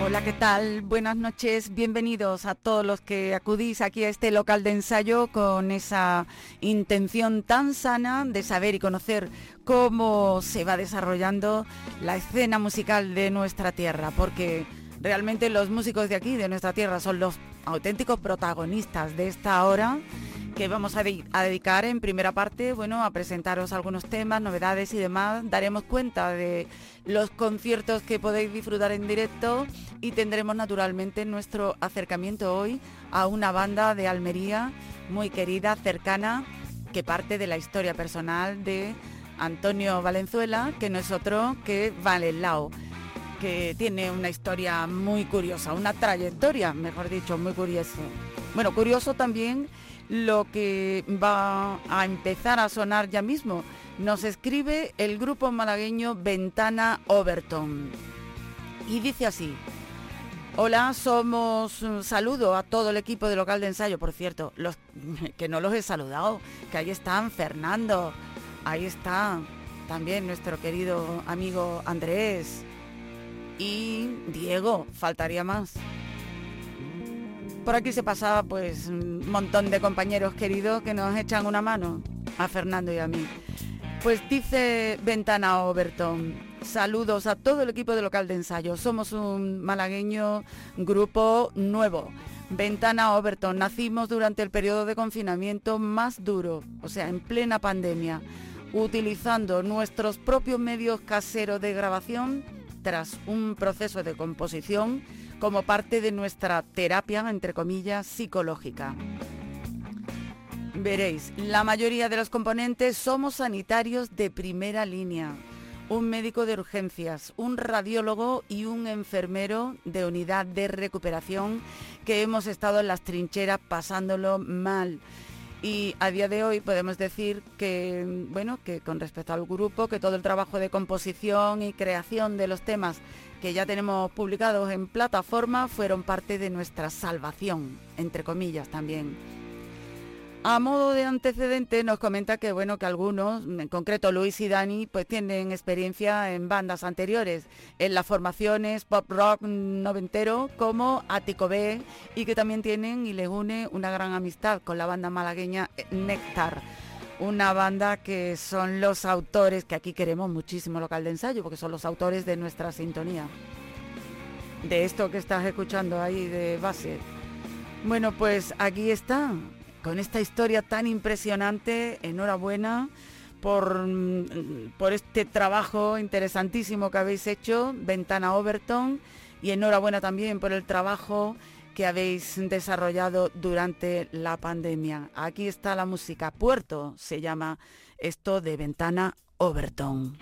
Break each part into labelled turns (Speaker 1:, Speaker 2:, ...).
Speaker 1: Hola, ¿qué tal? Buenas noches, bienvenidos a todos los que acudís aquí a este local de ensayo con esa intención tan sana de saber y conocer cómo se va desarrollando la escena musical de nuestra tierra, porque realmente los músicos de aquí, de nuestra tierra, son los auténticos protagonistas de esta hora que vamos a, dedicar en primera parte, bueno, a presentaros algunos temas, novedades y demás. Daremos cuenta de los conciertos que podéis disfrutar en directo y tendremos naturalmente nuestro acercamiento hoy a una banda de Almería muy querida, cercana, que parte de la historia personal de Antonio Valenzuela, que no es otro que Valenlao que tiene una historia muy curiosa, una trayectoria, mejor dicho, muy curioso. Bueno, curioso también lo que va a empezar a sonar ya mismo. Nos escribe el grupo malagueño Ventana Overton. Y dice así. Hola, somos un saludo a todo el equipo de local de ensayo, por cierto, que no los he saludado, que ahí están Fernando, ahí está también nuestro querido amigo Andrés y Diego, faltaría más por aquí se pasaba pues un montón de compañeros queridos que nos echan una mano, a Fernando y a mí. Pues dice Ventana Overton, saludos a todo el equipo de local de ensayo. Somos un malagueño grupo nuevo. Ventana Overton, nacimos durante el periodo de confinamiento más duro, o sea, en plena pandemia, utilizando nuestros propios medios caseros de grabación tras un proceso de composición como parte de nuestra terapia, entre comillas, psicológica. Veréis, la mayoría de los componentes somos sanitarios de primera línea, un médico de urgencias, un radiólogo y un enfermero de unidad de recuperación que hemos estado en las trincheras pasándolo mal. Y a día de hoy podemos decir que, bueno, que con respecto al grupo, que todo el trabajo de composición y creación de los temas que ya tenemos publicados en plataforma fueron parte de nuestra salvación, entre comillas también. A modo de antecedente nos comenta que bueno que algunos, en concreto Luis y Dani, pues tienen experiencia en bandas anteriores, en las formaciones pop rock noventero como Ático B y que también tienen y les une una gran amistad con la banda malagueña Néctar una banda que son los autores, que aquí queremos muchísimo local de ensayo, porque son los autores de nuestra sintonía. De esto que estás escuchando ahí de base. Bueno, pues aquí está, con esta historia tan impresionante, enhorabuena por, mm, por este trabajo interesantísimo que habéis hecho, Ventana Overton, y enhorabuena también por el trabajo que habéis desarrollado durante la pandemia. Aquí está la música. Puerto se llama esto de Ventana Overton.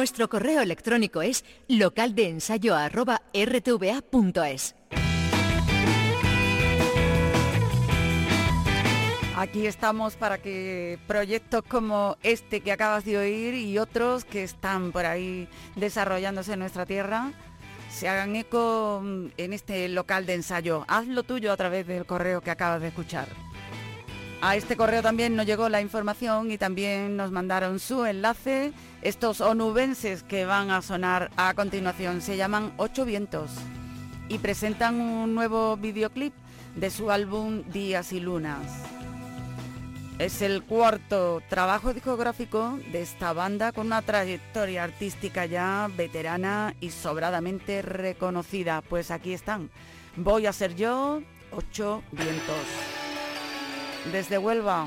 Speaker 2: Nuestro correo electrónico es localdeensayo.rtva.es.
Speaker 3: Aquí estamos para que proyectos como este que acabas de oír y otros que están por ahí desarrollándose en nuestra tierra se hagan eco en este local de ensayo. Haz lo tuyo a través del correo que acabas de escuchar. A este correo también nos llegó la información y también nos mandaron su enlace. Estos onubenses que van a sonar a continuación se llaman Ocho Vientos y presentan un nuevo videoclip de su álbum Días y Lunas. Es el cuarto trabajo discográfico de esta banda con una trayectoria artística ya veterana y sobradamente reconocida. Pues aquí están. Voy a ser yo, ocho vientos. Desde Huelva.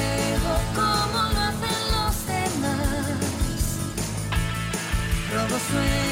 Speaker 1: never.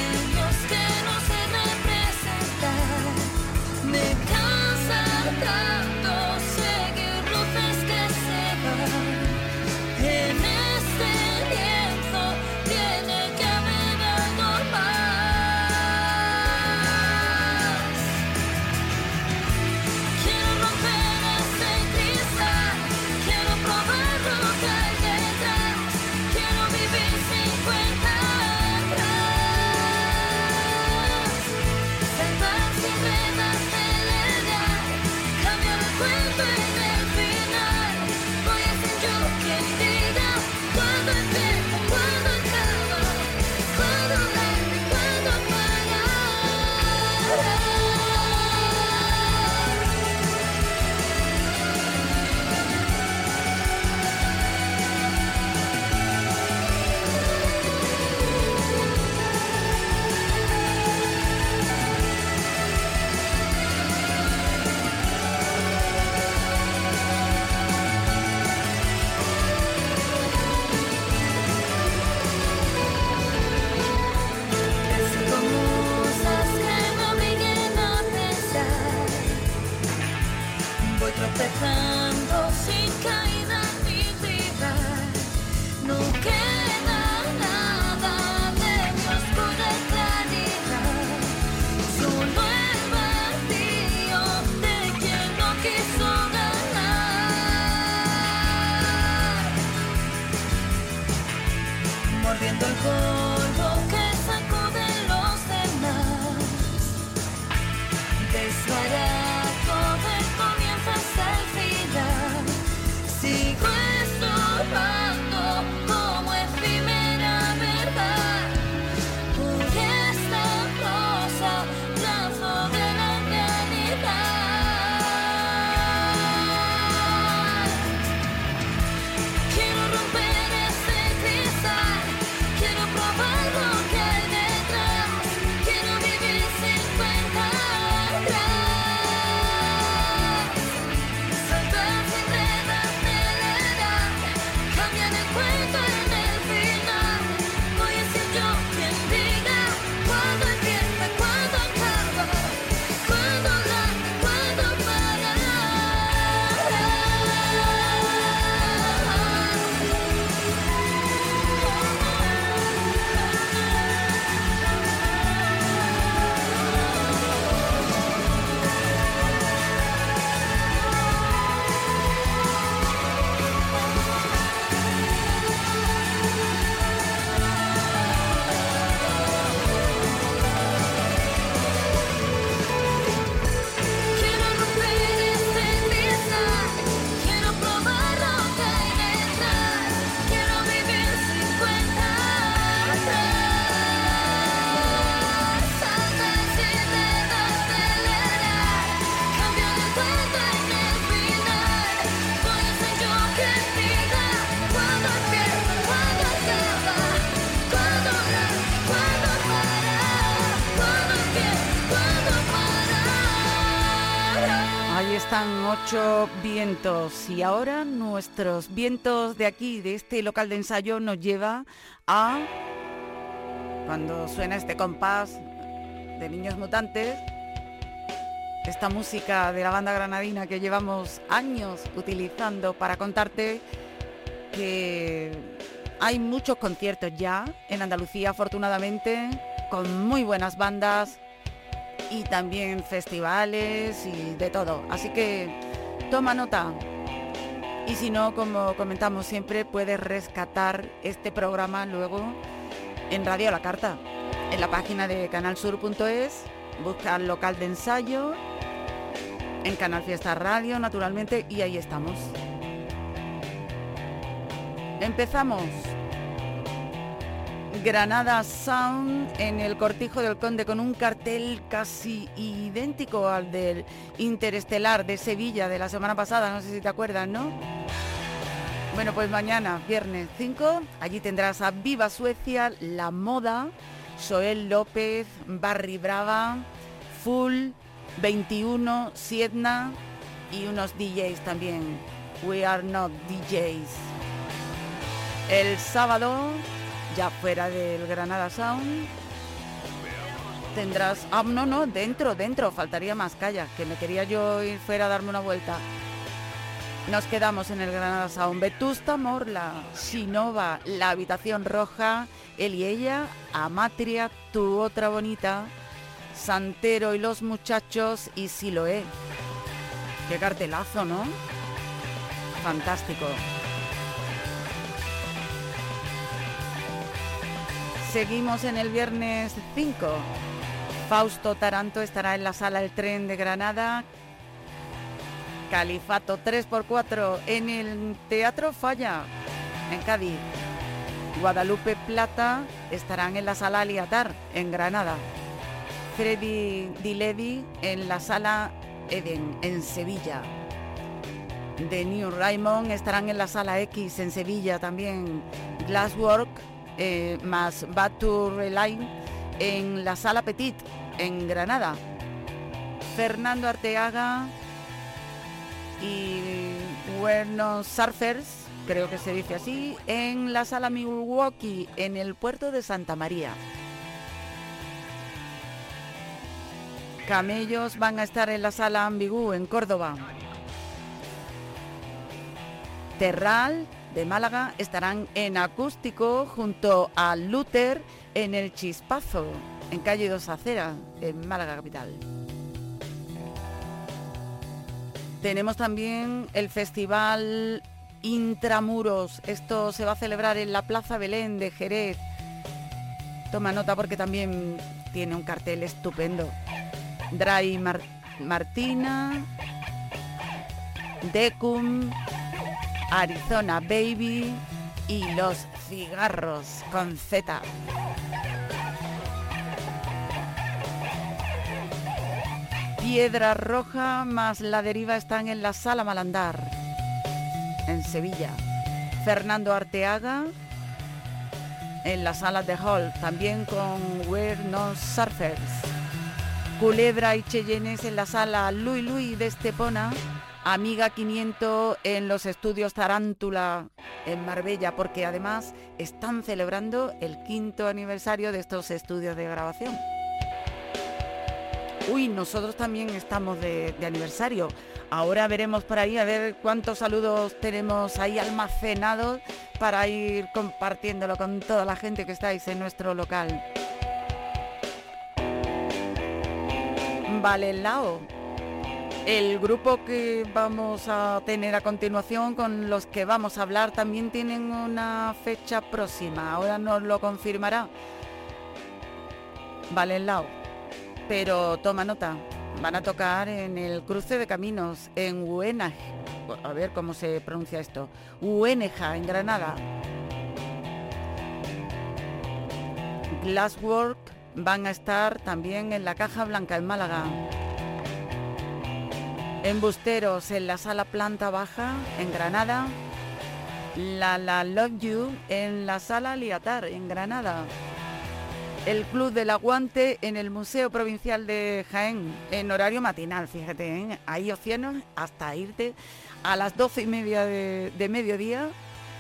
Speaker 1: Y ahora nuestros vientos de aquí, de este local de ensayo, nos lleva a cuando suena este compás de Niños Mutantes, esta música de la banda granadina que llevamos años utilizando para contarte que hay muchos conciertos ya en Andalucía, afortunadamente, con muy buenas bandas y también festivales y de todo. Así que toma nota. Y si no, como comentamos siempre, puedes rescatar este programa luego en Radio La Carta, en la página de canalsur.es, busca el local de ensayo, en Canal Fiesta Radio, naturalmente, y ahí estamos. Empezamos. Granada Sound en el Cortijo del Conde con un cartel casi idéntico al del Interestelar de Sevilla de la semana pasada, no sé si te acuerdas, ¿no? Bueno, pues mañana, viernes 5, allí tendrás a Viva Suecia, La Moda, Joel López, Barry Brava, Full, 21, Siedna y unos DJs también. We are not DJs. El sábado ya fuera del Granada Sound. Tendrás... Ah, no, no, dentro, dentro, faltaría más, calla, que me quería yo ir fuera a darme una vuelta. Nos quedamos en el Granada Sound. Vetusta Morla, Sinova, La Habitación Roja, Él y Ella, Amatria, Tu Otra Bonita, Santero y los Muchachos y Siloé. Qué cartelazo, ¿no? Fantástico. Seguimos en el viernes 5. Fausto Taranto estará en la sala El Tren de Granada. Califato 3x4 en el Teatro Falla, en Cádiz. Guadalupe Plata estarán en la sala Aliatar, en Granada. Freddy Dilevi en la sala Eden, en Sevilla. The New Raymond estarán en la sala X, en Sevilla también. Glasswork eh, más Batu Reline en la Sala Petit, en Granada. Fernando Arteaga y Buenos Surfers, creo que se dice así, en la Sala Milwaukee, en el puerto de Santa María. Camellos van a estar en la Sala Ambigú, en Córdoba. Terral de Málaga estarán en acústico junto a Luther en el Chispazo, en calle Dos Aceras, en Málaga capital. Tenemos también el festival Intramuros. Esto se va a celebrar en la Plaza Belén de Jerez. Toma nota porque también tiene un cartel estupendo. Dry Mar- Martina, Decum, Arizona Baby y los cigarros con Z. Piedra Roja más La Deriva están en la Sala Malandar, en Sevilla. Fernando Arteaga en la Sala de Hall, también con We're No Surfers. Culebra y Cheyennes en la Sala Lui Lui de Estepona. Amiga 500 en los estudios Tarántula en Marbella, porque además están celebrando el quinto aniversario de estos estudios de grabación. Uy, nosotros también estamos de, aniversario. Ahora veremos por ahí a ver cuántos saludos tenemos ahí almacenados para ir compartiéndolo con toda la gente que estáis en nuestro local. Valelao, el grupo que vamos a tener a continuación, con los que vamos a hablar, también tienen una fecha próxima. Ahora nos lo confirmará. Valelao. Pero toma nota, van a tocar en el cruce de caminos, en Ueneja. A ver cómo se pronuncia esto. Ueneja, en Granada. Glasswork van a estar también en la Caja Blanca, en Málaga. Embusteros en la sala planta baja en Granada. La La Love You en la sala Liatar en Granada. El Club del Aguante en el Museo Provincial de Jaén, en horario matinal, fíjate, ¿eh? hay opciones hasta irte a las doce y media de, de mediodía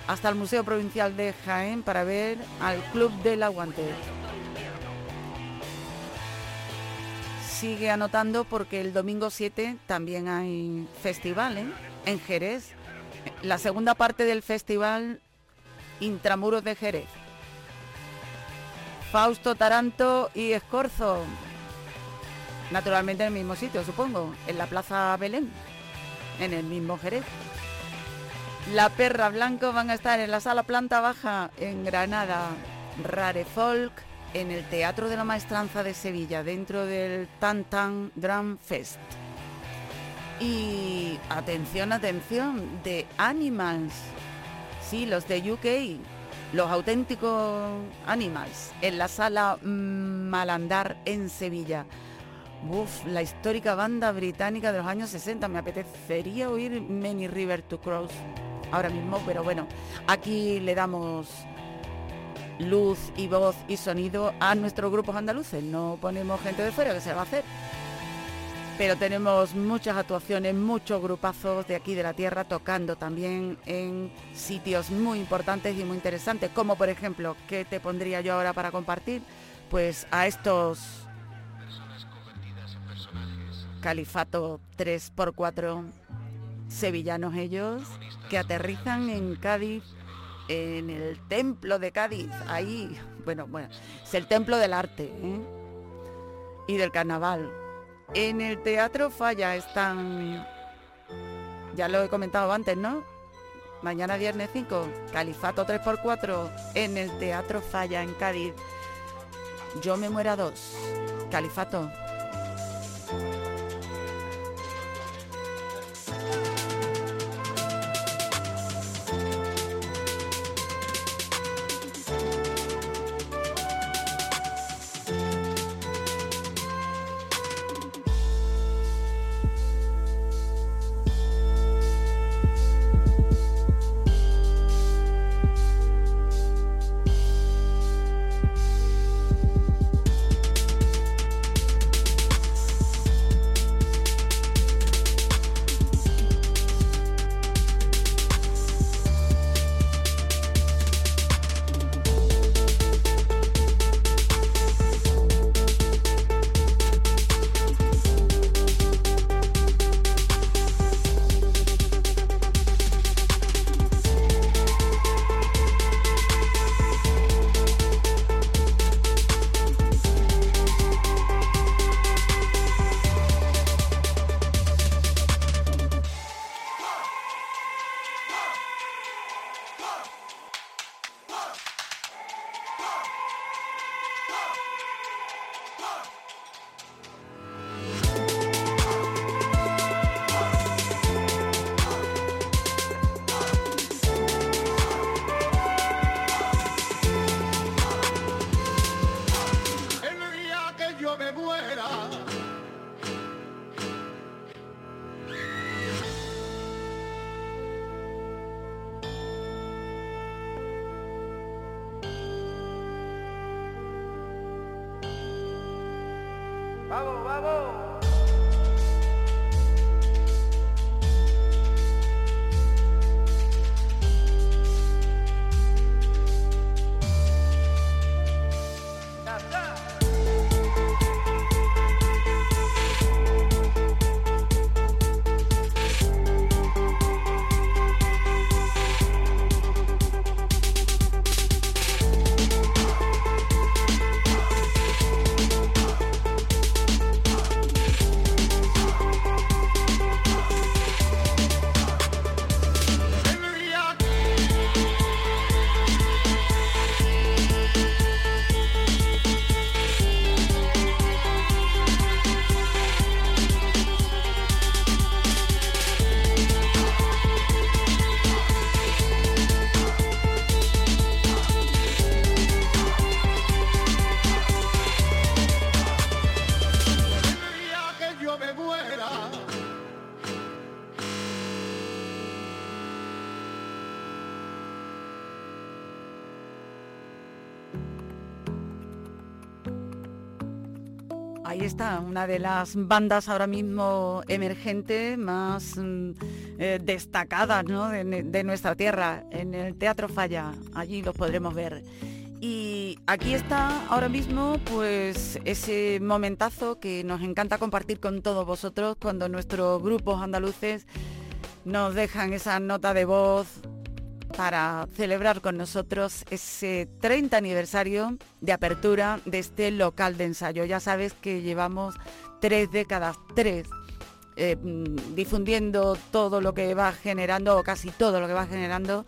Speaker 1: hasta el Museo Provincial de Jaén para ver al Club del Aguante. Sigue anotando porque el domingo 7 también hay festival ¿eh? en Jerez. La segunda parte del festival Intramuros de Jerez. Fausto Taranto y Escorzo. Naturalmente en el mismo sitio, supongo, en la Plaza Belén, en el mismo Jerez. La Perra Blanco van a estar en la sala planta baja en Granada. Rare Folk en el Teatro de la Maestranza de Sevilla, dentro del Tan Tan Drum Fest. Y atención, atención, de Animals. Sí, los de UK, los auténticos Animals, en la sala Malandar en Sevilla. Uf, la histórica banda británica de los años 60. Me apetecería oír Many River to Cross ahora mismo, pero bueno, aquí le damos luz y voz y sonido a nuestros grupos andaluces. No ponemos gente de fuera que se va a hacer. Pero tenemos muchas actuaciones, muchos grupazos de aquí de la tierra tocando también en sitios muy importantes y muy interesantes, como por ejemplo, ¿qué te pondría yo ahora para compartir? Pues a estos Califato 3x4 sevillanos ellos que aterrizan en Cádiz en el templo de Cádiz, ahí, bueno, bueno, es el templo del arte ¿eh? y del carnaval. En el Teatro Falla están, ya lo he comentado antes, ¿no? Mañana viernes 5, Califato 3x4 en el Teatro Falla en Cádiz. Yo me muera dos. Califato. De las bandas ahora mismo emergentes más mm, eh, destacadas de, de nuestra tierra, en el Teatro Falla. Allí los podremos ver. Y aquí está ahora mismo pues ese momentazo que nos encanta compartir con todos vosotros cuando nuestros grupos andaluces nos dejan esa nota de voz para celebrar con nosotros ese 30 aniversario de apertura de este local de ensayo. Ya sabes que llevamos tres décadas, tres, eh, mm, difundiendo todo lo que va generando, o casi todo lo que va generando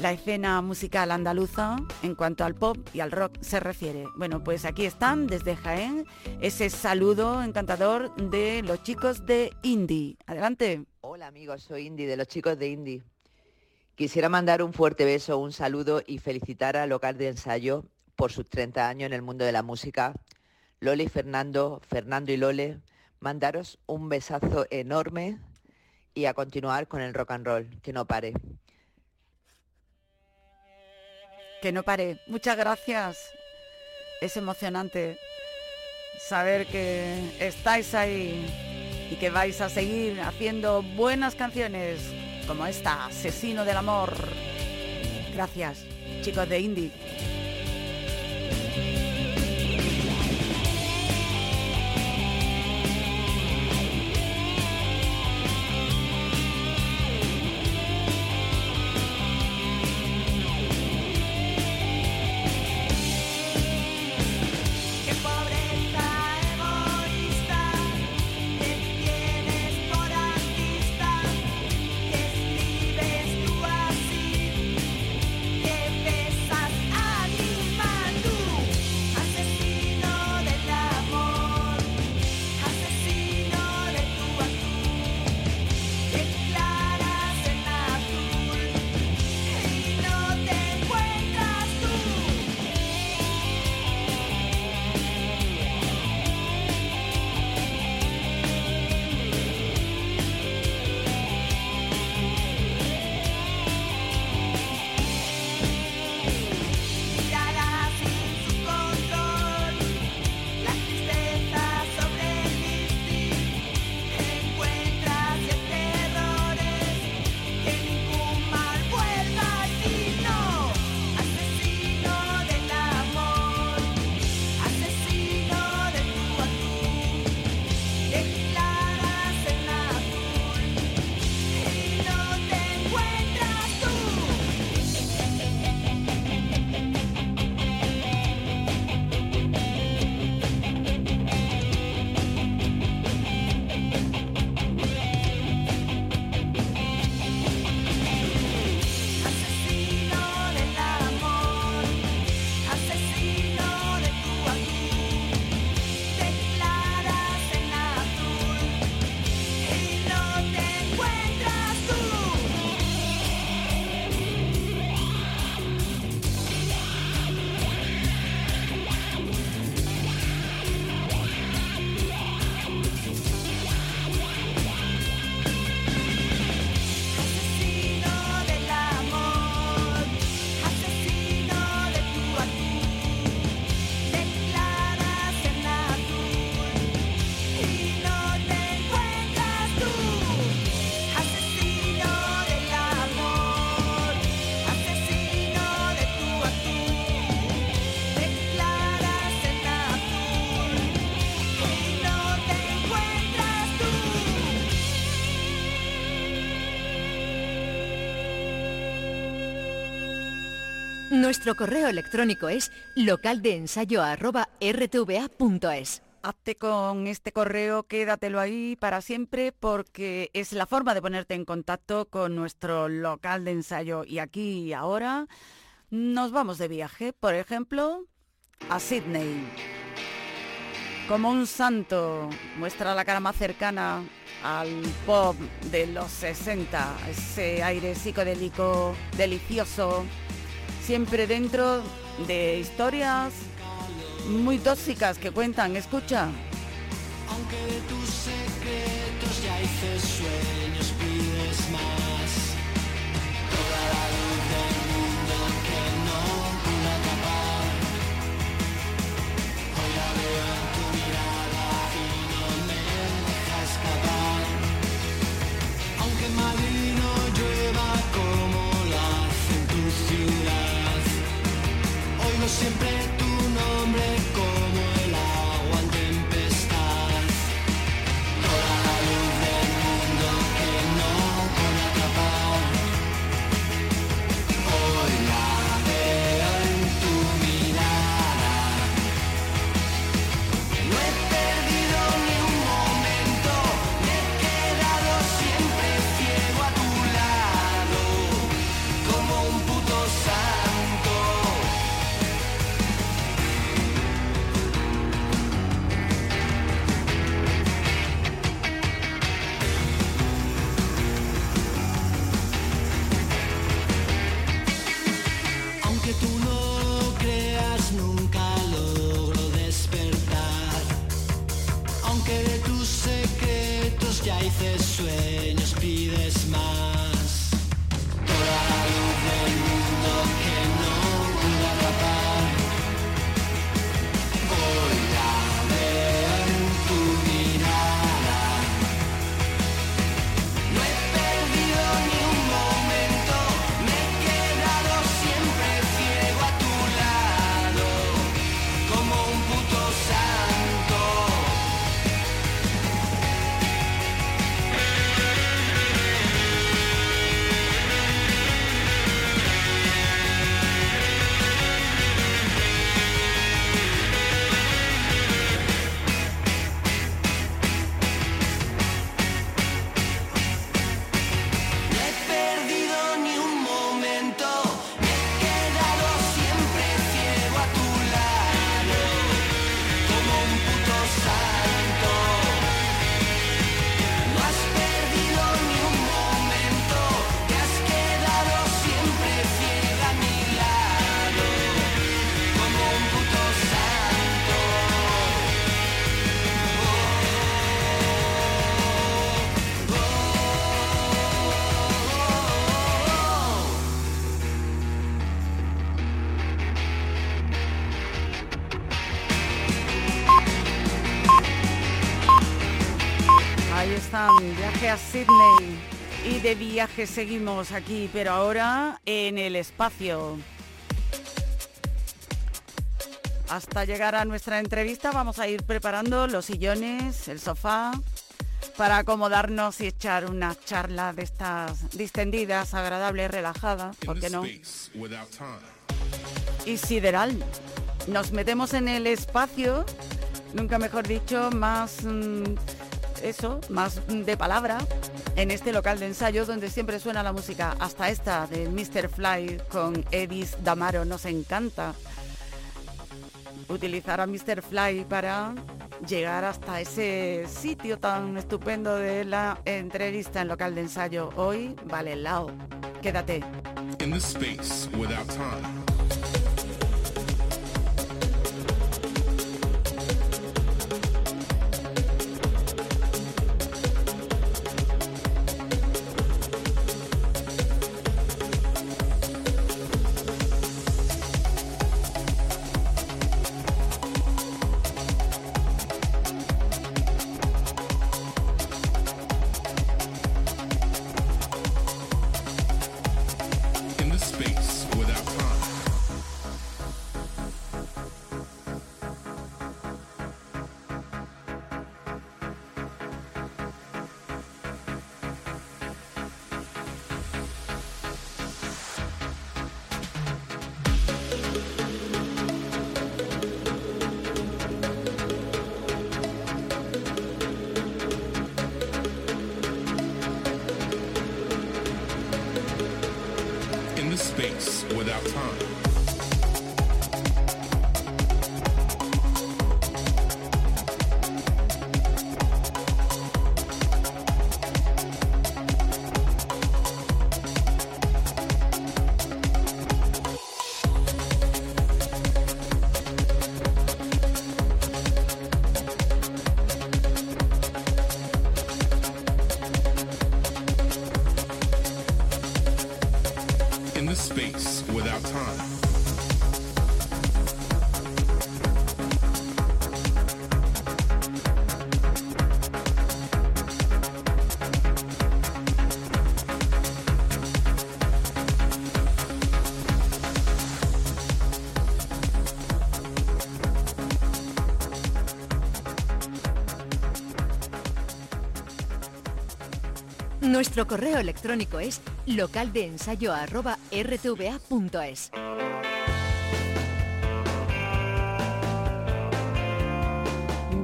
Speaker 1: la escena musical andaluza en cuanto al pop y al rock se refiere. Bueno, pues aquí están desde Jaén ese saludo encantador de los chicos de Indie. Adelante.
Speaker 4: Hola amigos, soy Indy de los chicos de Indie. Quisiera mandar un fuerte beso, un saludo y felicitar al local de ensayo por sus 30 años en el mundo de la música. Lole y Fernando, Fernando y Lole, mandaros un besazo enorme y a continuar con el rock and roll, que no pare.
Speaker 1: Que no pare. Muchas gracias. Es emocionante saber que estáis ahí y que vais a seguir haciendo buenas canciones como esta, Asesino del Amor. Gracias, chicos de Indie.
Speaker 2: Nuestro correo electrónico es localdeensayo@rtva.es.
Speaker 1: Hazte con este correo, quédatelo ahí para siempre porque es la forma de ponerte en contacto con nuestro local de ensayo. Y aquí y ahora nos vamos de viaje, por ejemplo, a Sydney. Como un santo muestra la cara más cercana al pop de los 60, ese aire psicodélico delicioso, siempre dentro de historias muy tóxicas que cuentan. Escucha.
Speaker 5: Aunque tus secretos ya siempre tu
Speaker 1: nombre. De viaje seguimos aquí, pero ahora en el espacio. Hasta llegar a nuestra entrevista vamos a ir preparando los sillones, el sofá, para acomodarnos y echar una charla de estas distendidas, agradables, relajadas, ¿por qué no? Y sideral. Nos metemos en el espacio, nunca mejor dicho, más mm, eso, más de palabra, en este local de ensayo donde siempre suena la música, hasta esta de Mr. Fly con Edis Damaro, nos encanta utilizar a Mr. Fly para llegar hasta ese sitio tan estupendo de la entrevista en local de ensayo. Hoy vale el lado. Quédate.
Speaker 2: Nuestro correo electrónico es localdeensayo@rtva.es.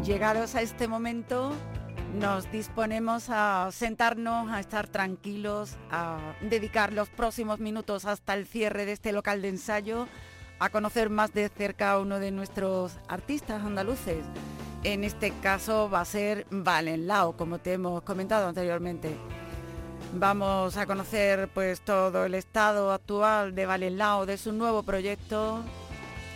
Speaker 1: Llegados a este momento, nos disponemos a sentarnos, a estar tranquilos, a dedicar los próximos minutos hasta el cierre de este local de ensayo, a conocer más de cerca a uno de nuestros artistas andaluces. En este caso va a ser Valenlao, como te hemos comentado anteriormente. Vamos a conocer pues todo el estado actual de Valenlao, de su nuevo proyecto,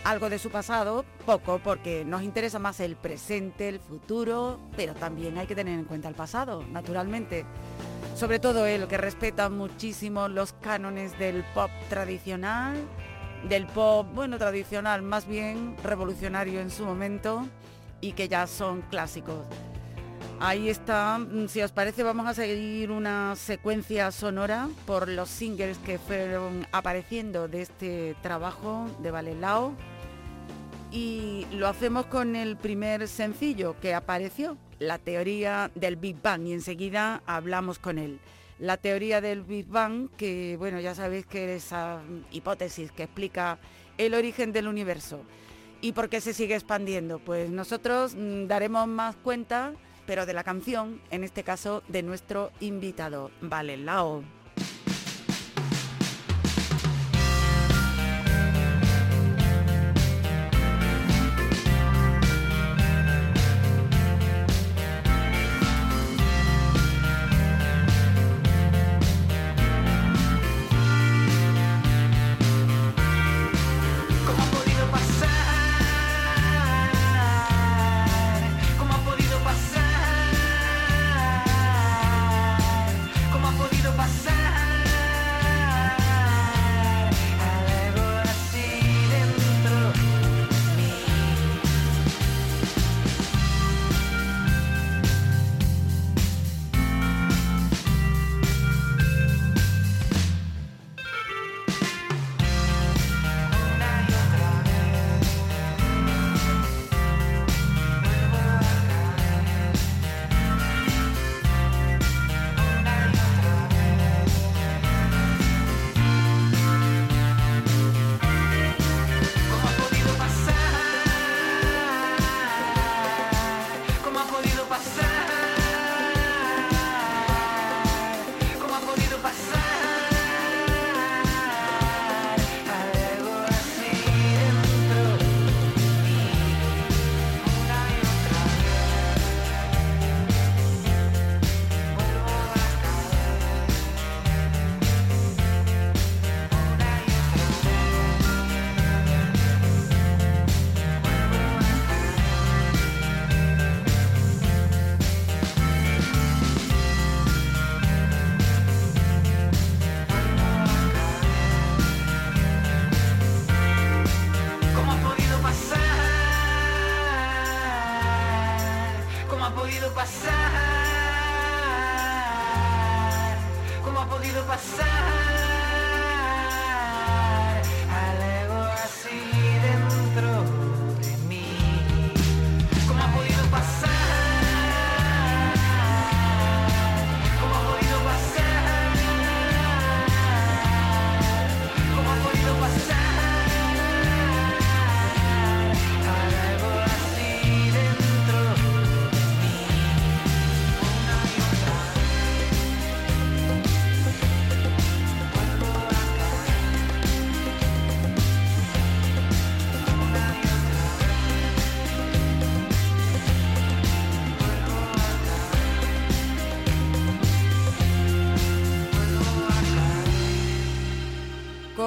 Speaker 1: algo de su pasado, poco, porque nos interesa más el presente, el futuro, pero también hay que tener en cuenta el pasado, naturalmente. Sobre todo él, que respeta muchísimo los cánones del pop tradicional, del pop, bueno, tradicional, más bien revolucionario en su momento, y que ya son clásicos. Ahí está, Mm, si os parece vamos a seguir una secuencia sonora por los singles que fueron apareciendo de este trabajo de Valelao y lo hacemos con el primer sencillo que apareció, la teoría del Big Bang y enseguida hablamos con él. La teoría del Big Bang, que bueno, ya sabéis que es esa hipótesis que explica el origen del universo. ¿Y por qué se sigue expandiendo? Pues nosotros mm, daremos más cuenta, pero de la canción, en este caso de nuestro invitado, Valelao.
Speaker 5: ¿Cómo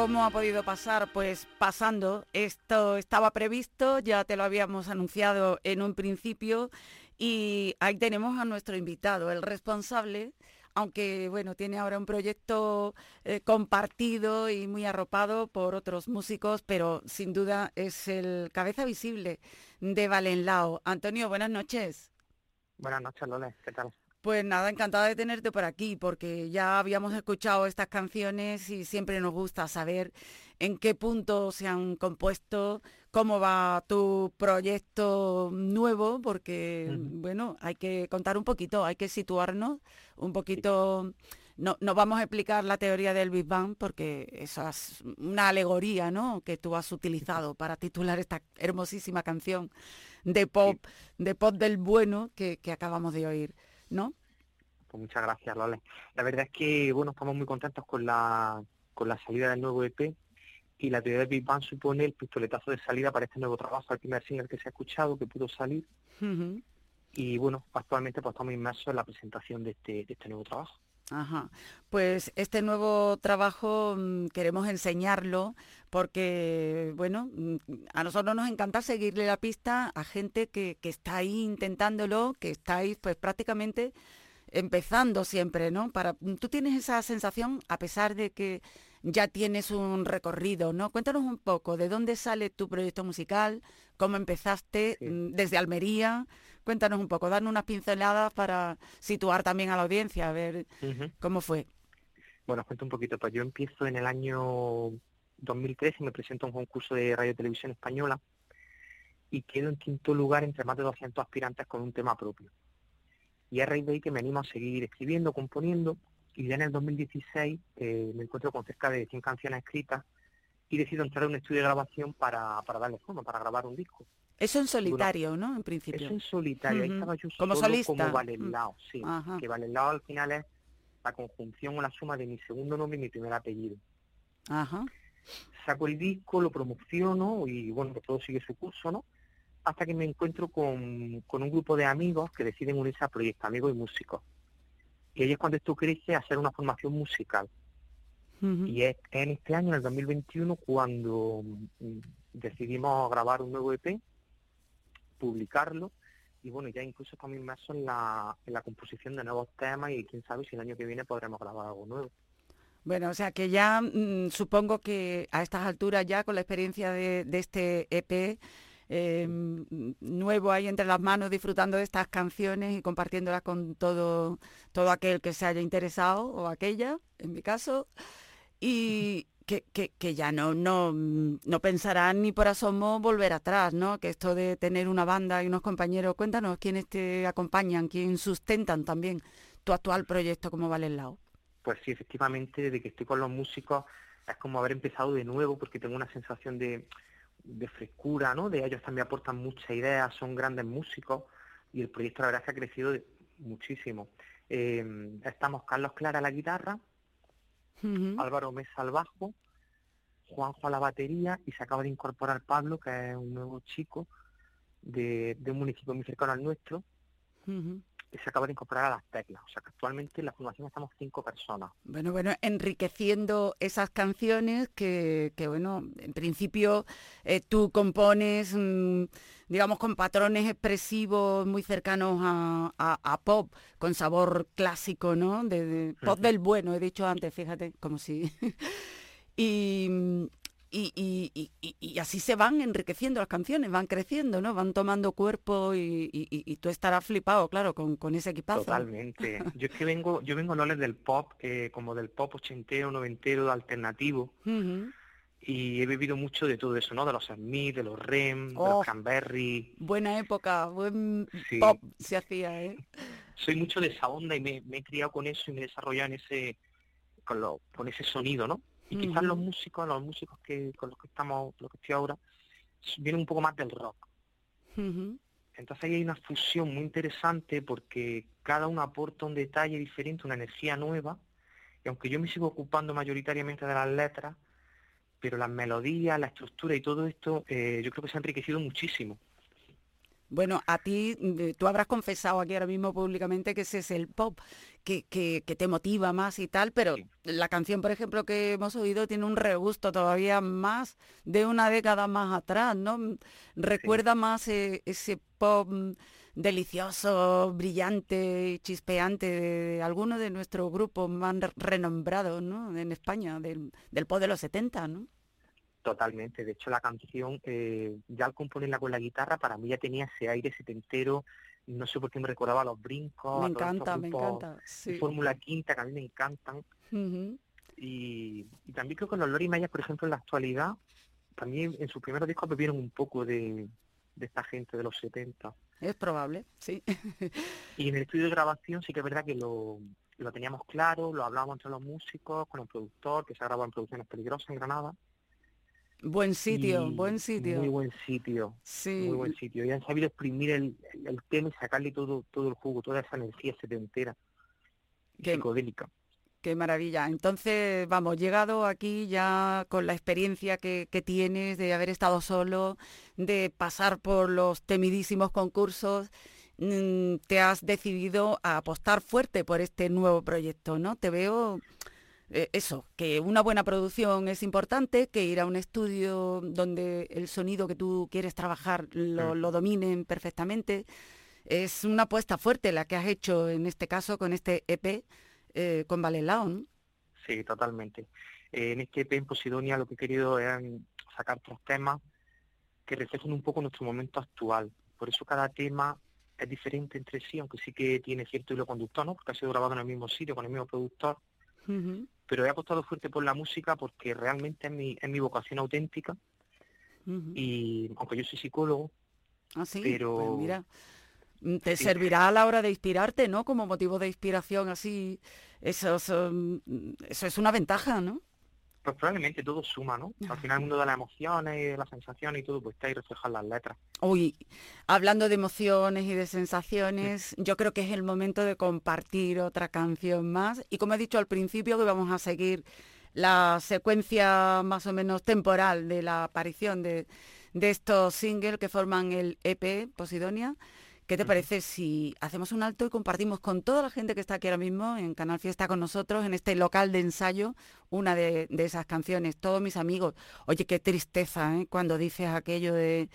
Speaker 5: ¿Cómo ha podido pasar?
Speaker 1: Pues pasando. Esto estaba previsto, ya te lo habíamos anunciado en un principio y ahí tenemos a nuestro invitado, el responsable, aunque bueno, tiene ahora un proyecto eh, compartido y muy arropado por otros músicos, pero sin duda es el cabeza visible de Valenlao. Antonio, buenas noches.
Speaker 6: Buenas noches, Lole. ¿Qué tal?
Speaker 1: Pues nada, encantada de tenerte por aquí, porque ya habíamos escuchado estas canciones y siempre nos gusta saber en qué punto se han compuesto, cómo va tu proyecto nuevo, porque bueno, hay que contar un poquito, hay que situarnos un poquito. No, no vamos a explicar la teoría del Big Bang porque esa es una alegoría, ¿no? Que tú has utilizado para titular esta hermosísima canción de pop, de pop del bueno que, que acabamos de oír, ¿no?
Speaker 6: Pues muchas gracias, Lole. La verdad es que, bueno, estamos muy contentos con la, con la salida del nuevo EP y la teoría del Big Bang supone el pistoletazo de salida para este nuevo trabajo, el primer single que se ha escuchado, que pudo salir. Y bueno, actualmente pues estamos inmersos en la presentación de este, de este nuevo trabajo.
Speaker 1: Ajá. Pues este nuevo trabajo mm, queremos enseñarlo porque, bueno, mm, a nosotros nos encanta seguirle la pista a gente que, que está ahí intentándolo, que estáis pues prácticamente empezando siempre, ¿no? Para, tú tienes esa sensación a pesar de que ya tienes un recorrido, ¿no? Cuéntanos un poco de dónde sale tu proyecto musical, cómo empezaste mm, desde Almería. Cuéntanos un poco, darnos unas pinceladas para situar también a la audiencia, a ver cómo fue.
Speaker 6: Bueno, os cuento un poquito. Pues yo empiezo en el año 2013 y me presento a un concurso de radio y televisión española y quedo en quinto lugar entre más de 200 aspirantes con un tema propio. Y a raíz de ahí que me animo a seguir escribiendo, componiendo, y ya en el 2016 eh, me encuentro con cerca de 100 canciones escritas y decido entrar a un estudio de grabación para, para darle forma, para grabar un disco.
Speaker 1: Eso en solitario, ¿no? En principio.
Speaker 6: Eso en solitario, ahí
Speaker 1: Ujú.
Speaker 6: estaba yo
Speaker 1: Como
Speaker 6: solo
Speaker 1: solista.
Speaker 6: como Valenlao, sí.
Speaker 1: Ajá.
Speaker 6: Que Valenlao al final es la conjunción o la suma de mi segundo nombre y mi primer apellido.
Speaker 1: Ajá.
Speaker 6: Saco el disco, lo promociono y bueno, pues todo sigue su curso, ¿no? Hasta que me encuentro con, con un grupo de amigos que deciden unirse al proyecto, amigos y músicos. Y ahí es cuando esto crece a hacer una formación musical. Y es en este año, en el 2021, cuando mm, decidimos grabar un nuevo EP, publicarlo, y bueno, ya incluso estamos inmersos en la, en la composición de nuevos temas y quién sabe si el año que viene podremos grabar algo nuevo.
Speaker 1: Bueno, o sea que ya mm, supongo que a estas alturas ya con la experiencia de, este EP mm, nuevo ahí entre las manos, disfrutando de estas canciones y compartiéndolas con todo, todo aquel que se haya interesado o aquella, en mi caso, y que, que- que ya no, no, mm, no pensarán ni por asomo volver atrás, ¿no? Que esto de tener una banda y unos compañeros, cuéntanos quiénes te acompañan, quién sustentan también tu actual proyecto como Valenlao.
Speaker 6: Pues sí, efectivamente, desde que estoy con los músicos es como haber empezado de nuevo porque tengo una sensación de, frescura, ¿no? De ellos también aportan muchas ideas, son grandes músicos y el proyecto la verdad es que ha crecido muchísimo. Eh, estamos Carlos Clara la guitarra, Álvaro Mesa al bajo, Juanjo a la batería y se acaba de incorporar Pablo, que es un nuevo chico de, de un municipio muy cercano al nuestro. Que se acaba de incorporar a las teclas. O sea que actualmente en la formación estamos cinco personas.
Speaker 1: Bueno, bueno, enriqueciendo esas canciones que, que, bueno, en principio eh, tú compones, mm, digamos, con patrones expresivos muy cercanos a, a- a pop, con sabor clásico, ¿no? De, de- pop del bueno, he dicho antes, fíjate, como si... y, y, y- y- y- así se van enriqueciendo las canciones, van creciendo, ¿no? Van tomando cuerpo y, y- y- tú estarás flipado, claro, con, con ese equipazo.
Speaker 6: Totalmente. Yo es que vengo, yo vengo Loles del pop, eh, como del pop ochentero, noventero, alternativo, y he vivido mucho de todo eso, ¿no? De los Smith, de los Rem, de
Speaker 1: Oh.
Speaker 6: los Canberry.
Speaker 1: Buena época, buen
Speaker 6: Sí.
Speaker 1: pop se hacía, ¿eh?
Speaker 6: Soy mucho de esa onda y me, me he criado con eso y me he desarrollado en ese, con, lo- con ese sonido, ¿no? Y quizás los músicos, los músicos que con los que estamos, los que estoy ahora, vienen un poco más del rock. Entonces ahí hay una fusión muy interesante porque cada uno aporta un detalle diferente, una energía nueva, y aunque yo me sigo ocupando mayoritariamente de las letras, pero las melodías, la estructura y todo esto, eh, yo creo que se ha enriquecido muchísimo.
Speaker 1: Bueno, a ti, mm, tú habrás confesado aquí ahora mismo públicamente que ese es el pop que, que, que te motiva más y tal, pero la canción, por ejemplo, que hemos oído tiene un regusto todavía más de una década más atrás, ¿no? Mm, Recuerda más eh, ese pop mm, delicioso, brillante y chispeante de algunos de nuestros grupos más re- renombrados, ¿no? En España, del, del pop de los 70, ¿no?
Speaker 6: Totalmente. De hecho, la canción, eh, ya al componerla con la guitarra, para mí ya tenía ese aire setentero. No sé por qué me recordaba a los brincos.
Speaker 1: Me
Speaker 6: a
Speaker 1: encanta, me encanta. Sí.
Speaker 6: Fórmula Quinta, que a mí me encantan. Y, y también creo que los Lori Mayas, por ejemplo, en la actualidad, también en sus primeros discos bebieron un poco de, de esta gente de los 70.
Speaker 1: Es probable, sí.
Speaker 6: Y en el estudio de grabación sí que es verdad que lo, lo teníamos claro, lo hablábamos entre los músicos, con el productor, que se ha grabado en Producciones Peligrosas en Granada.
Speaker 1: Buen sitio,
Speaker 6: Y
Speaker 1: buen sitio.
Speaker 6: Muy buen sitio.
Speaker 1: Sí.
Speaker 6: Muy buen sitio. Y han sabido exprimir el, el- tema y sacarle todo, todo el jugo, toda esa energía setentera
Speaker 1: Qué-
Speaker 6: psicodélica.
Speaker 1: Qué maravilla. Entonces, vamos, llegado aquí ya con la experiencia que, que tienes de haber estado solo, de pasar por los temidísimos concursos, mm, te has decidido a apostar fuerte por este nuevo proyecto, ¿no? Te veo eh, eso, que una buena producción es importante, que ir a un estudio donde el sonido que tú quieres trabajar lo,
Speaker 6: Mm.
Speaker 1: lo dominen perfectamente. Es una apuesta fuerte la que has hecho en este caso con este EP eh, con Valelao, ¿no?
Speaker 6: Sí, totalmente. Eh, en este EP en Posidonia lo que he querido es mm, sacar tres temas que reflejen un poco nuestro momento actual. Por eso cada tema es diferente entre sí, aunque sí que tiene cierto hilo conductor, ¿no? Porque ha sido grabado en el mismo sitio, con el mismo productor. Pero he apostado fuerte por la música porque realmente es mi, es mi vocación auténtica. Y aunque yo soy psicólogo,
Speaker 1: Ah, sí,
Speaker 6: pero-
Speaker 1: pues mira, mm, te
Speaker 6: Sí.
Speaker 1: servirá a la hora de inspirarte, ¿no? Como motivo de inspiración, así, eso, eso es una ventaja, ¿no?
Speaker 6: Pues probablemente todo suma, ¿no? Al final el mundo de las emociones y de las sensaciones y todo, pues está ahí reflejado en las letras.
Speaker 1: Uy, hablando de emociones y de sensaciones, yo creo que es el momento de compartir otra canción más. Y como he dicho al principio, que vamos a seguir la secuencia más o menos temporal de la aparición de, de estos singles que forman el EP Posidonia. ¿Qué te parece si hacemos un alto y compartimos con toda la gente que está aquí ahora mismo en Canal Fiesta con nosotros, en este local de ensayo, una de, de esas canciones? Todos mis amigos. Oye, qué tristeza, ¿eh? Cuando dices aquello de...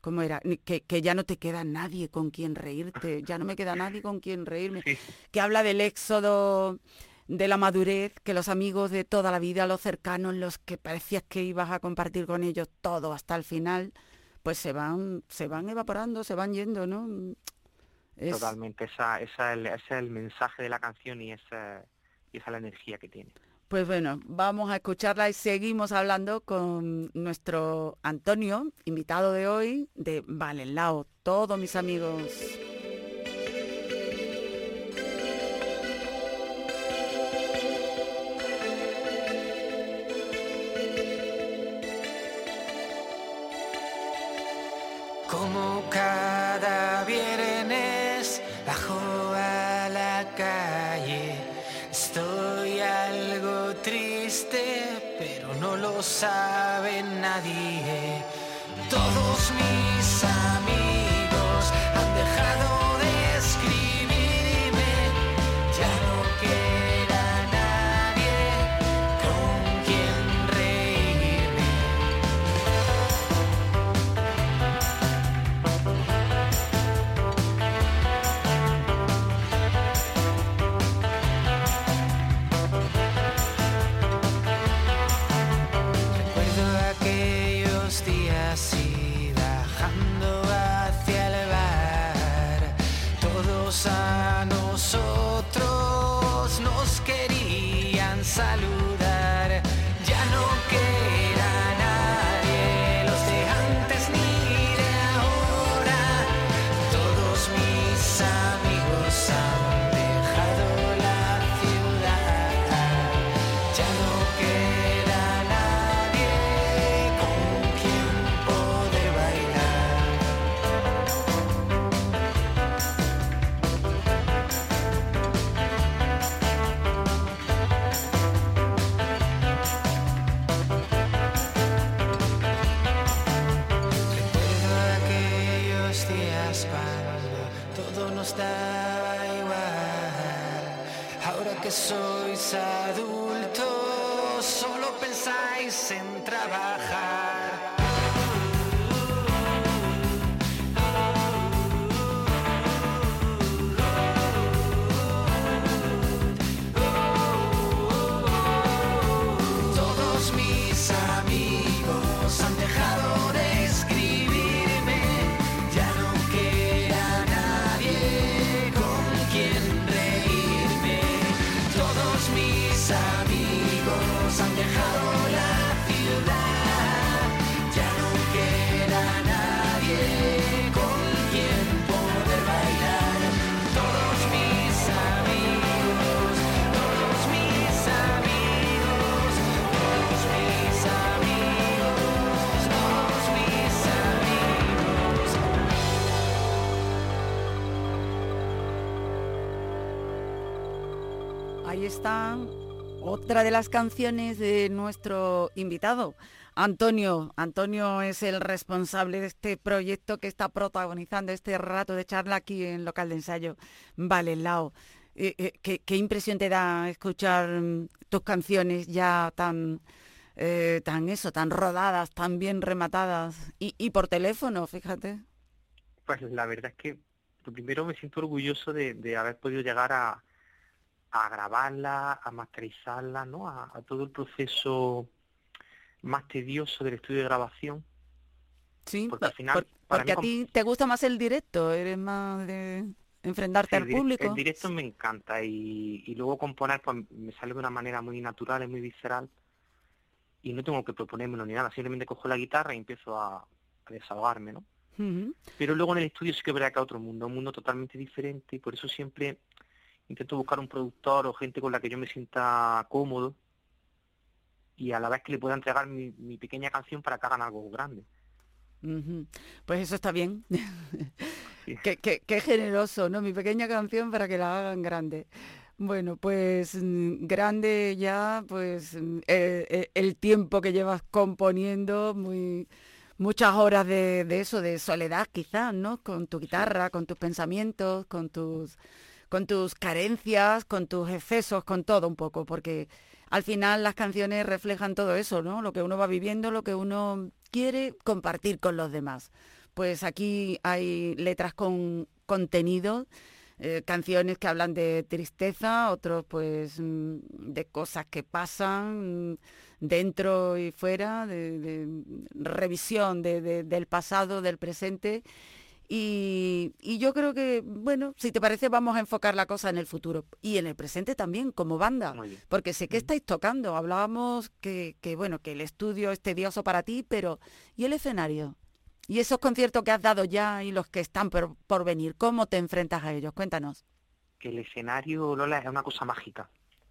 Speaker 1: ¿Cómo era? Que ya no te queda nadie con quien reírte, ya no me queda nadie con quien reírme. Que habla del éxodo de la madurez, que los amigos de toda la vida, los cercanos, los que parecías que ibas a compartir con ellos todo hasta el final, pues se van, se van evaporando, se van yendo, ¿no? Es-
Speaker 6: Totalmente, esa, esa es el, ese es el mensaje de la canción y esa, y esa es la energía que tiene.
Speaker 1: Pues bueno, vamos a escucharla y seguimos hablando con nuestro Antonio, invitado de hoy, de Valenlao, todos mis amigos.
Speaker 7: Lo sabe nadie. todo nos da igual. Ahora que sois adultos, solo pensáis en trabajar.
Speaker 1: Otra de las canciones de nuestro invitado, Antonio. Antonio es el responsable de este proyecto que está protagonizando este rato de charla aquí en local de ensayo Valelao. Eh, eh, ¿qué, impresión te da escuchar mm, tus canciones ya tan, eh, tan eso, tan rodadas, tan bien rematadas y, por teléfono, fíjate?
Speaker 6: Pues la verdad es que primero me siento orgulloso de haber podido llegar a, a grabarla, a masterizarla, ¿no? A, a todo el proceso más tedioso del estudio de grabación.
Speaker 1: Sí,
Speaker 6: Porque al final,
Speaker 1: por-
Speaker 6: para
Speaker 1: porque
Speaker 6: mí
Speaker 1: a ti te gusta más el directo, eres más de enfrentarte
Speaker 6: Sí,
Speaker 1: al público.
Speaker 6: el directo me encanta y, y luego componer pues me sale de una manera muy natural y muy visceral y no tengo que proponérmelo ni nada, simplemente cojo la guitarra y empiezo a, a desahogarme, ¿no? Pero luego en el estudio sí que es verdad que otro mundo, un mundo totalmente diferente y por eso siempre intento buscar un productor o gente con la que yo me sienta cómodo y a la vez que le pueda entregar mi, mi pequeña canción para que hagan algo grande.
Speaker 1: Pues eso está bien.
Speaker 6: Sí.
Speaker 1: qué, qué- qué generoso, ¿no? Mi pequeña canción para que la hagan grande. Bueno, pues mm, grande ya, pues mm, eh, eh, el tiempo que llevas componiendo, muy muchas horas de, de eso, de soledad quizás, ¿no? Con tu guitarra, con tus pensamientos, con tus con tus carencias, con tus excesos, con todo un poco, porque al final las canciones reflejan todo eso, ¿no? Lo que uno va viviendo, lo que uno quiere compartir con los demás. Pues aquí hay letras con contenido, eh, canciones que hablan de tristeza, otros pues mm, de cosas que pasan mm, dentro y fuera, de, revisión de- del pasado, del presente. Y, y yo creo que, bueno, si te parece, vamos a enfocar la cosa en el futuro y en el presente también, como banda, porque sé que estáis tocando. Hablábamos que, que, bueno, que el estudio es tedioso para ti, pero ¿y el escenario? Y esos conciertos que has dado ya y los que están por, por venir, ¿cómo te enfrentas a ellos? Cuéntanos.
Speaker 6: que el escenario, Lola, es una cosa mágica,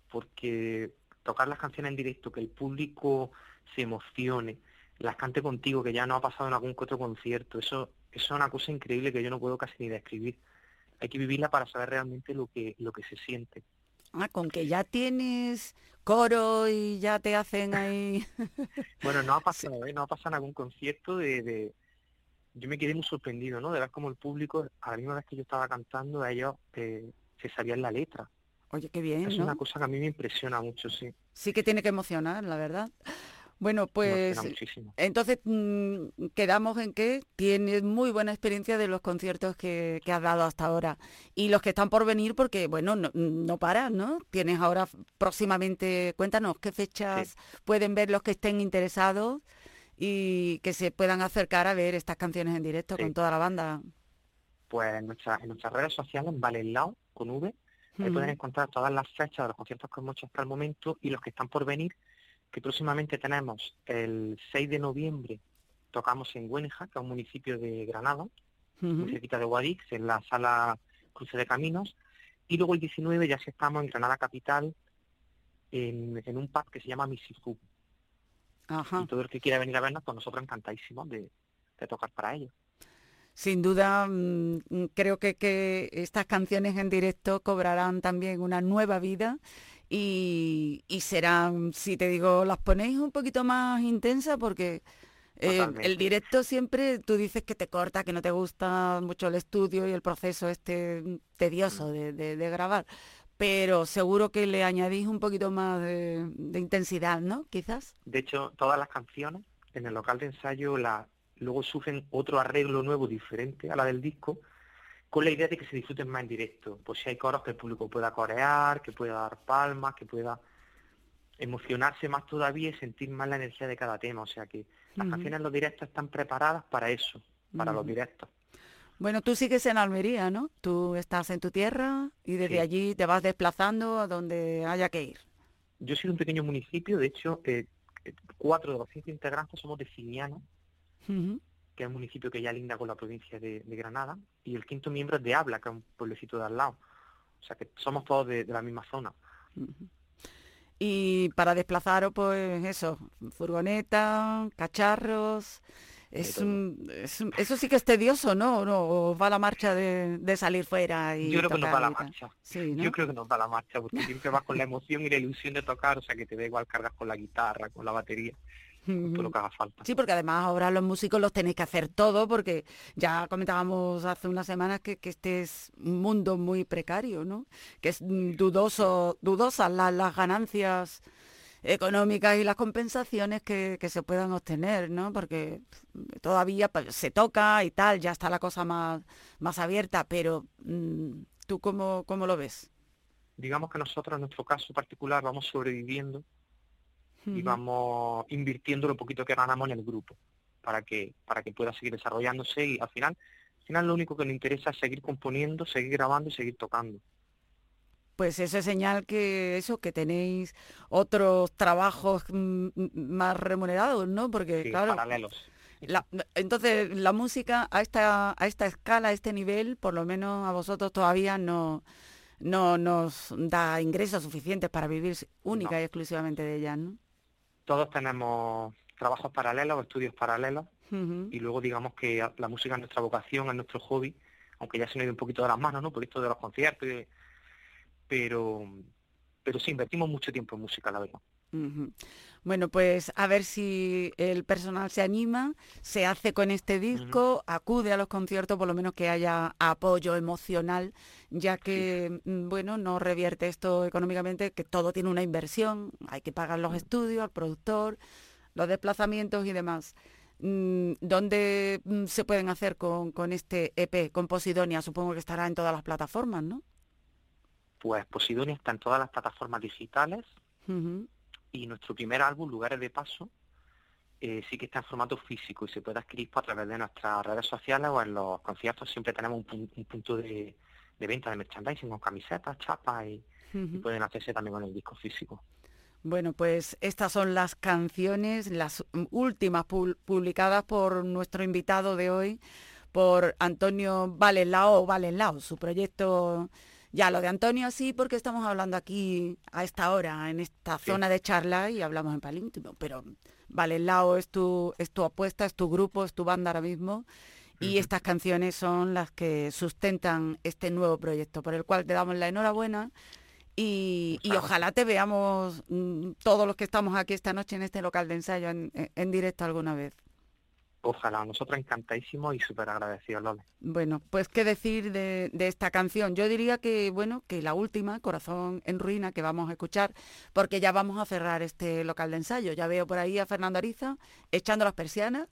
Speaker 6: porque tocar las canciones en directo, que el público se emocione, las cante contigo, que ya no ha pasado en algún otro concierto, eso es una cosa increíble que yo no puedo casi ni describir. Hay que vivirla para saber realmente lo que, lo que se siente.
Speaker 1: Ah, con que ya tienes coro y ya te hacen ahí...
Speaker 6: Bueno, no ha pasado, ¿eh? No ha pasado en algún concierto de, de- Yo me quedé muy sorprendido, ¿no? De ver cómo el público, a la misma vez que yo estaba cantando, a ellos eh, se sabían la letra.
Speaker 1: Oye, qué bien,
Speaker 6: Es
Speaker 1: ¿no?
Speaker 6: una cosa que a mí me impresiona mucho, sí.
Speaker 1: Sí que tiene que emocionar, la verdad. Bueno, pues entonces mm, quedamos en que tienes muy buena experiencia de los conciertos que, que has dado hasta ahora y los que están por venir porque, bueno, no, no paras, ¿no? Tienes ahora próximamente, cuéntanos qué fechas pueden ver los que estén interesados y que se puedan acercar a ver estas canciones en directo
Speaker 6: Sí.
Speaker 1: con toda la banda.
Speaker 6: Pues en, nuestra- en nuestras redes sociales, Valelao, con V, ahí pueden
Speaker 1: Ujú.
Speaker 6: encontrar todas las fechas de los conciertos que hemos hecho hasta el momento y los que están por venir, que próximamente tenemos el 6 de noviembre, tocamos en Güeneja, que es un municipio de Granada, muy
Speaker 1: Ujú.
Speaker 6: cerquita de Guadix, en la sala Cruce de Caminos, y luego el 19 ya sí estamos en Granada Capital, en, en un pub que se llama Misifu.
Speaker 1: Ajá.
Speaker 6: Y todo el que quiera venir a vernos, pues nosotros encantadísimos de, de tocar para ellos.
Speaker 1: Sin duda, mm, creo que, que estas canciones en directo cobrarán también una nueva vida y, y serán, si te digo, las ponéis un poquito más intensas porque eh, el directo siempre tú dices que te corta, que no te gusta mucho el estudio y el proceso este tedioso de, de- de grabar. pero seguro que le añadís un poquito más de, de intensidad, ¿no? Quizás.
Speaker 6: De hecho, todas las canciones en el local de ensayo la, luego sufren otro arreglo nuevo diferente a la del disco, con la idea de que se disfruten más en directo. Pues si hay coros que el público pueda corear, que pueda dar palmas, que pueda emocionarse más todavía y sentir más la energía de cada tema. O sea que las canciones en los directos están preparadas para eso, para los directos.
Speaker 1: Bueno, tú sigues en Almería, ¿no? Tú estás en tu tierra y desde
Speaker 6: Sí.
Speaker 1: allí te vas desplazando a donde haya que ir.
Speaker 6: Yo soy de un pequeño municipio, de hecho, eh, eh, cuatro de los cinco integrantes somos de Cimiana,
Speaker 1: Ujú.
Speaker 6: Que es un municipio que ya linda con la provincia de, de Granada, y el quinto miembro es de Habla, que es un pueblecito de al lado. O sea que somos todos de, de la misma zona.
Speaker 1: Y para desplazaros, pues eso, furgoneta, cacharros. Es un, es un- eso sí que es tedioso, ¿no? ¿O va la marcha de, de salir fuera y
Speaker 6: Yo creo que nos va la marcha.
Speaker 1: Sí, ¿no?
Speaker 6: Yo creo que nos va la marcha, porque siempre vas con la emoción y la ilusión de tocar, o sea que te da igual cargas con la guitarra, con la batería, todo lo que haga falta.
Speaker 1: Sí, porque además ahora los músicos los tenéis que hacer todo, porque ya comentábamos hace unas semanas que, que este es un mundo muy precario, ¿no? Que es mm, dudoso, dudosas la- las ganancias económicas y las compensaciones que, que se puedan obtener, ¿no? Porque todavía pues, se toca y tal, ya está la cosa más, más abierta, pero mm, ¿tú cómo, cómo lo ves?
Speaker 6: Digamos que nosotros en nuestro caso particular vamos sobreviviendo y vamos invirtiendo lo poquito que ganamos en el grupo para que para que pueda seguir desarrollándose y al final al final lo único que nos interesa es seguir componiendo, seguir grabando y seguir tocando.
Speaker 1: Pues eso es señal que eso, que tenéis otros trabajos mm, mm, más remunerados, ¿no? Porque
Speaker 6: Sí,
Speaker 1: claro,
Speaker 6: paralelos.
Speaker 1: la- entonces la música a esta, a esta escala, a este nivel, por lo menos a vosotros todavía no, no nos da ingresos suficientes para vivir única
Speaker 6: No.
Speaker 1: y exclusivamente de ella, ¿no?
Speaker 6: Todos tenemos trabajos paralelos, estudios paralelos y luego digamos que la música es nuestra vocación, es nuestro hobby, aunque ya se nos ha ido un poquito de las manos, ¿no? Por esto de los conciertos, y de- pero pero sí invertimos mucho tiempo en música, la verdad.
Speaker 1: Bueno, pues a ver si el personal se anima, se hace con este disco, acude a los conciertos, por lo menos que haya apoyo emocional, ya que, mm, bueno, no revierte esto económicamente, que todo tiene una inversión, hay que pagar los estudios, al productor, los desplazamientos y demás. Mm, ¿Dónde mm, se pueden hacer con, con este EP, con Posidonia? Supongo que estará en todas las plataformas, ¿no?
Speaker 6: Pues Posidonia está en todas las plataformas digitales. Y nuestro primer álbum, Lugares de Paso, eh, sí que está en formato físico y se puede adquirir pues, a través de nuestras redes sociales o en los conciertos siempre tenemos un, pun- un punto de, de venta de merchandising con camisetas, chapas y, pueden hacerse también con el disco físico.
Speaker 1: Bueno, pues estas son las canciones, las últimas publicadas por nuestro invitado de hoy, por Antonio Valenlao, Valenlao, su proyecto, ya lo de Antonio sí, porque estamos hablando aquí a esta hora, en esta
Speaker 6: Sí.
Speaker 1: zona de charla y hablamos en palíntimo, pero Valenlao es tu, es tu apuesta, es tu grupo, es tu banda ahora mismo. Y estas canciones son las que sustentan este nuevo proyecto, por el cual te damos la enhorabuena y, ojalá te veamos mm, todos los que estamos aquí esta noche en este local de ensayo en, en- en directo alguna vez.
Speaker 6: Ojalá, nosotros encantadísimos y súper agradecidos, Lole.
Speaker 1: Bueno, pues qué decir de, esta canción. Yo diría que, bueno, que la última, Corazón en Ruina, que vamos a escuchar, porque ya vamos a cerrar este local de ensayo. Ya veo por ahí a Fernando Ariza echando las persianas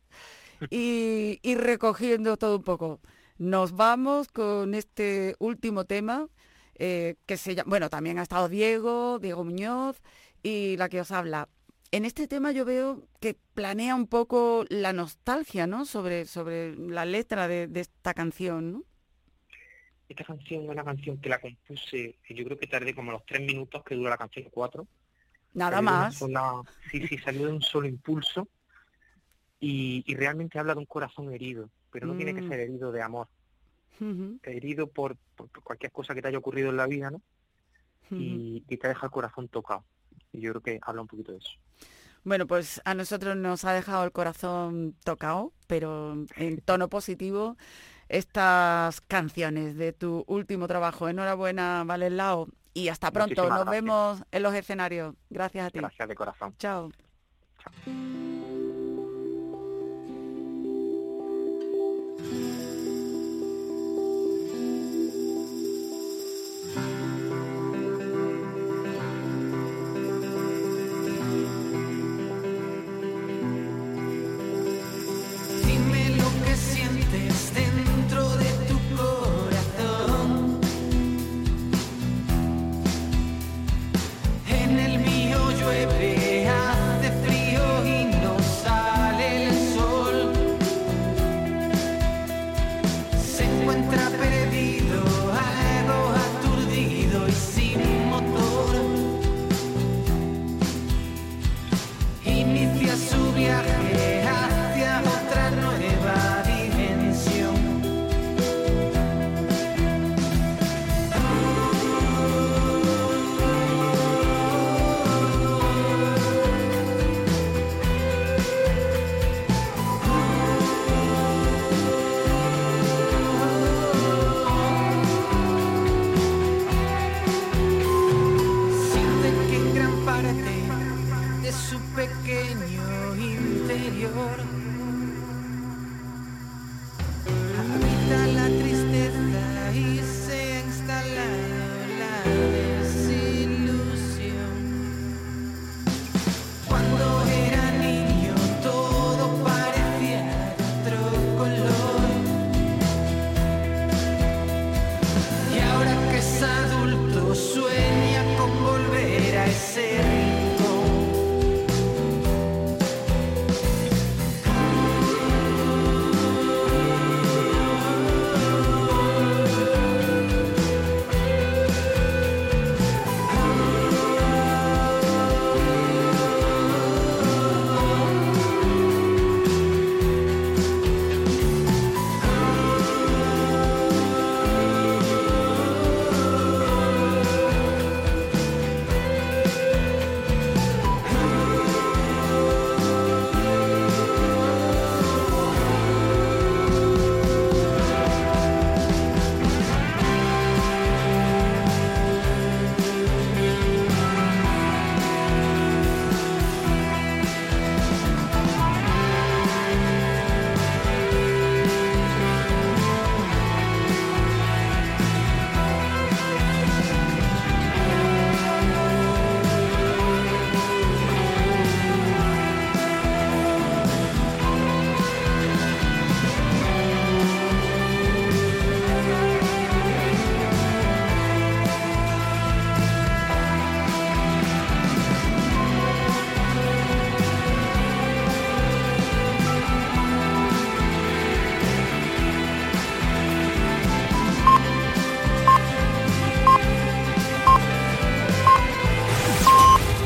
Speaker 1: y, y recogiendo todo un poco. Nos vamos con este último tema, eh, que se llama, bueno, también ha estado Diego, Diego Muñoz, y la que os habla. En este tema yo veo que planea un poco la nostalgia, ¿no? Sobre, sobre la letra de, de esta canción, ¿no?
Speaker 6: Esta canción es una canción que la compuse, yo creo que tardé como los tres minutos que dura la canción cuatro.
Speaker 1: Nada
Speaker 6: Salió
Speaker 1: más.
Speaker 6: sola- sí, sí, salió de un solo impulso y, y realmente habla de un corazón herido, pero no tiene que
Speaker 1: Mm.
Speaker 6: ser herido de amor, herido por, por cualquier cosa que te haya ocurrido en la vida, ¿no? Y, y te deja el corazón tocado. Y yo creo que habla un poquito de eso.
Speaker 1: Bueno, pues a nosotros nos ha dejado el corazón tocado, pero en tono positivo, estas canciones de tu último trabajo. Enhorabuena, Valenlao, y hasta pronto.
Speaker 6: Muchísimas
Speaker 1: Nos
Speaker 6: gracias.
Speaker 1: vemos en los escenarios. Gracias a ti.
Speaker 6: Gracias de corazón.
Speaker 1: Chao.